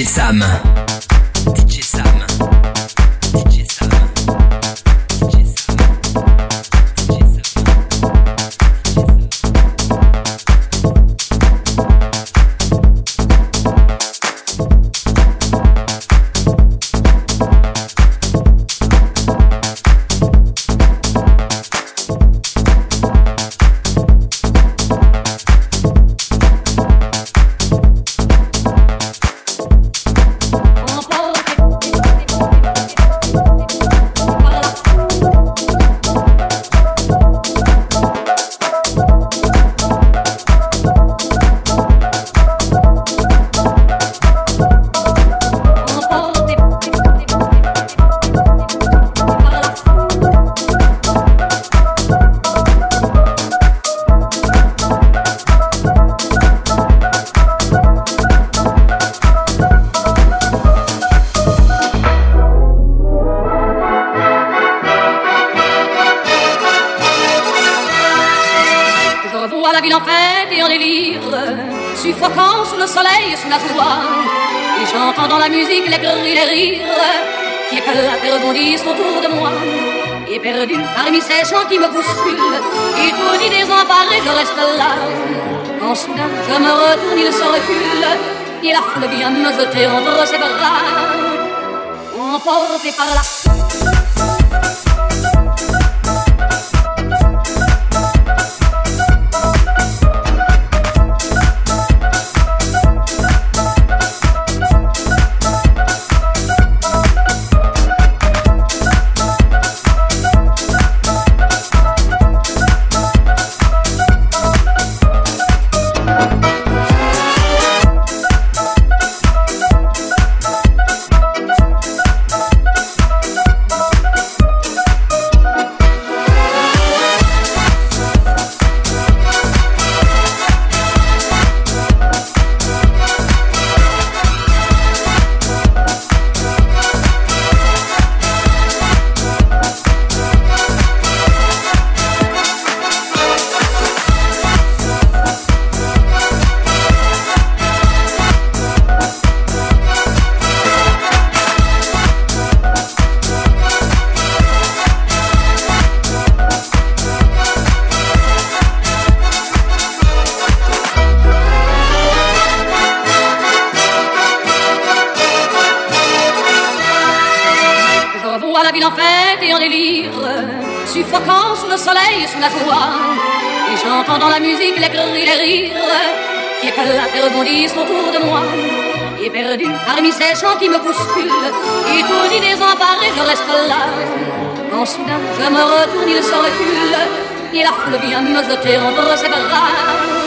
DJ Sam. Foule vient me jeter entre ses bras, emporté par la parmi ces gens qui me bousculent. Étourdi, désemparé, je reste là. Quand soudain je me retourne, il se recule. Et la foule vient me jeter entre ses bras.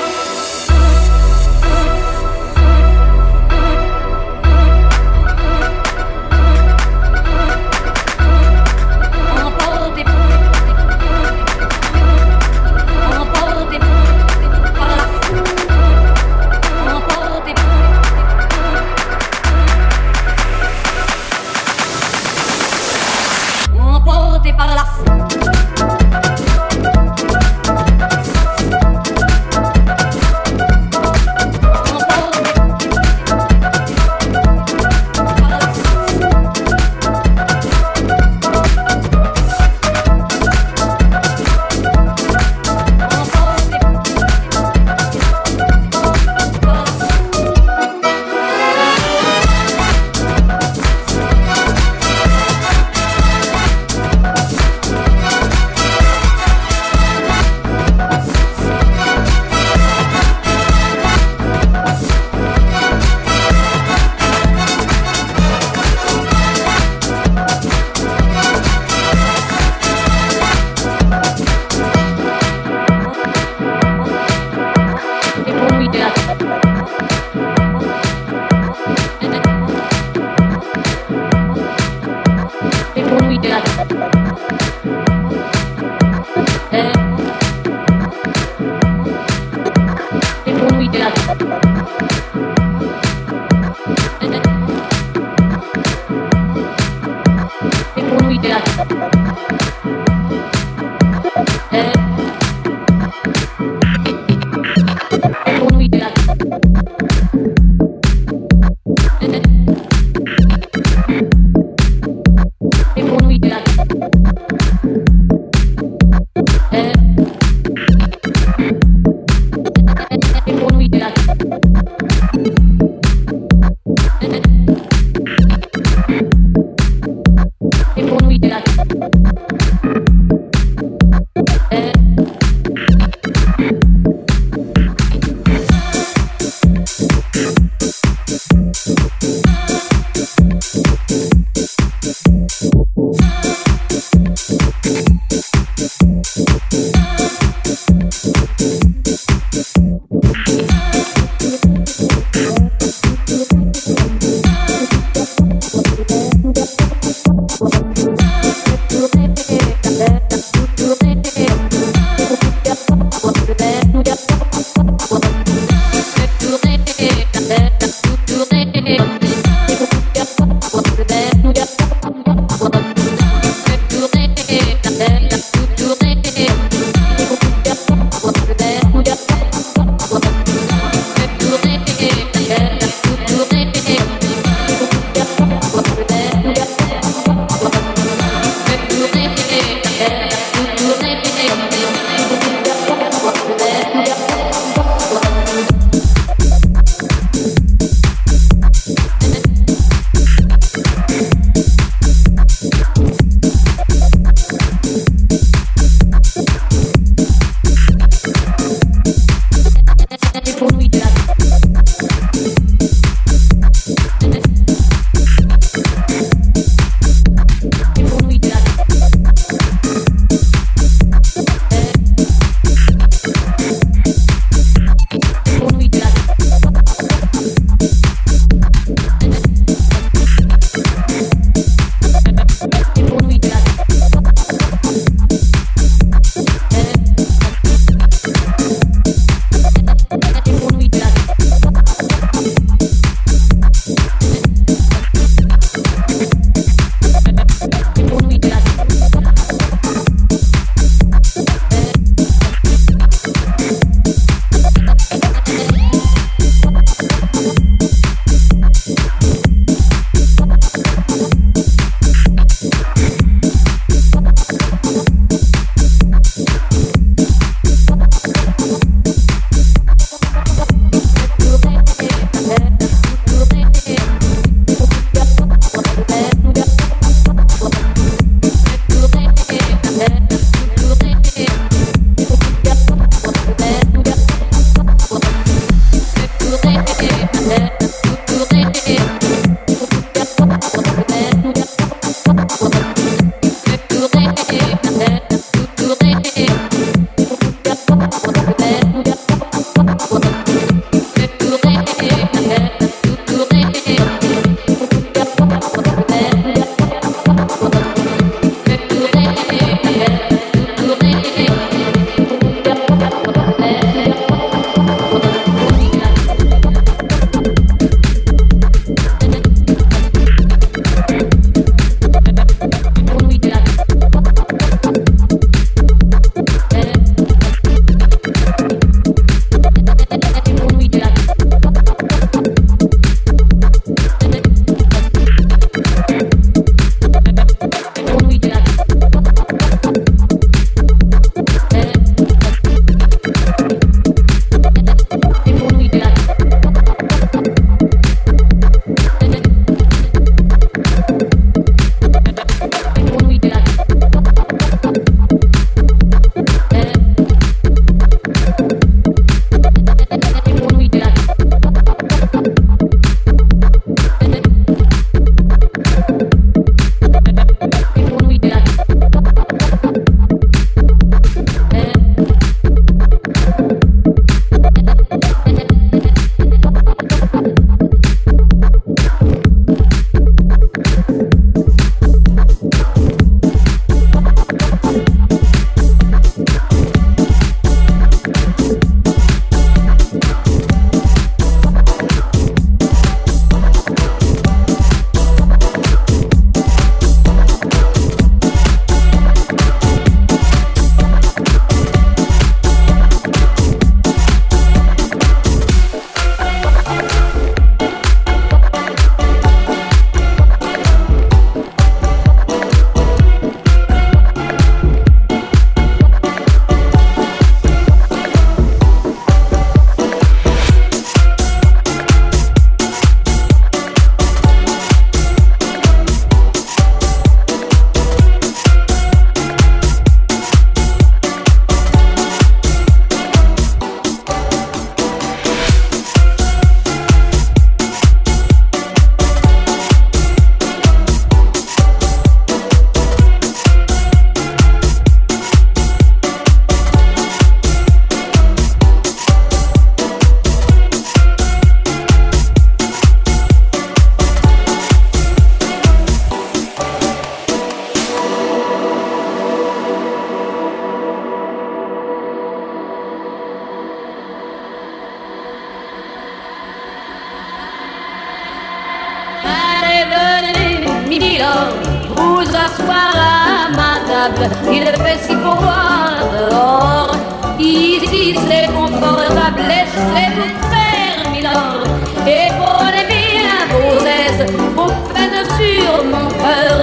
Table. Il fait si froid dehors. Ici c'est confortable, laissez-vous faire, milord. Et prenez bien vos aises, vos peines sur mon cœur.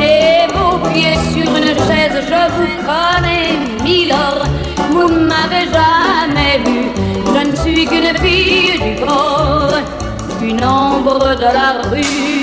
Et vos pieds sur une chaise, je vous connais, milord. Vous m'avez jamais vu, je ne suis qu'une fille du port, une ombre de la rue.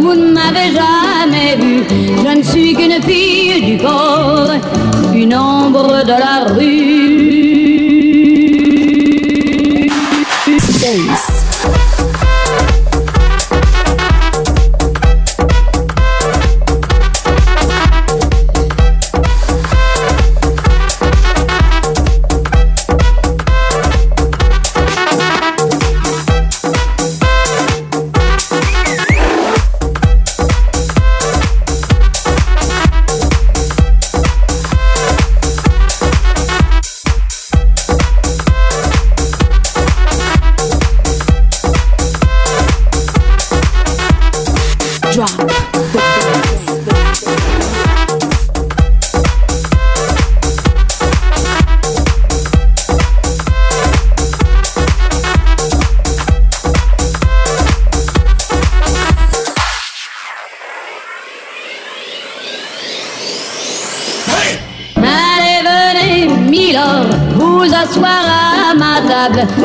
Vous ne m'avez jamais vu, je ne suis qu'une fille du port, une ombre de la rue.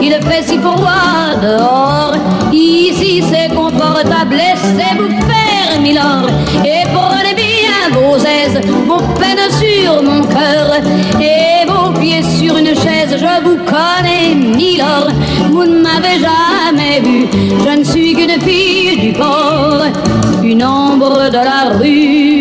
Il fait si froid dehors. Ici c'est confortable, laissez-vous faire, Milord. Et prenez bien vos aises, vos peines sur mon cœur. Et vos pieds sur une chaise, je vous connais, Milord. Vous ne m'avez jamais vu, je ne suis qu'une fille du port, une ombre de la rue.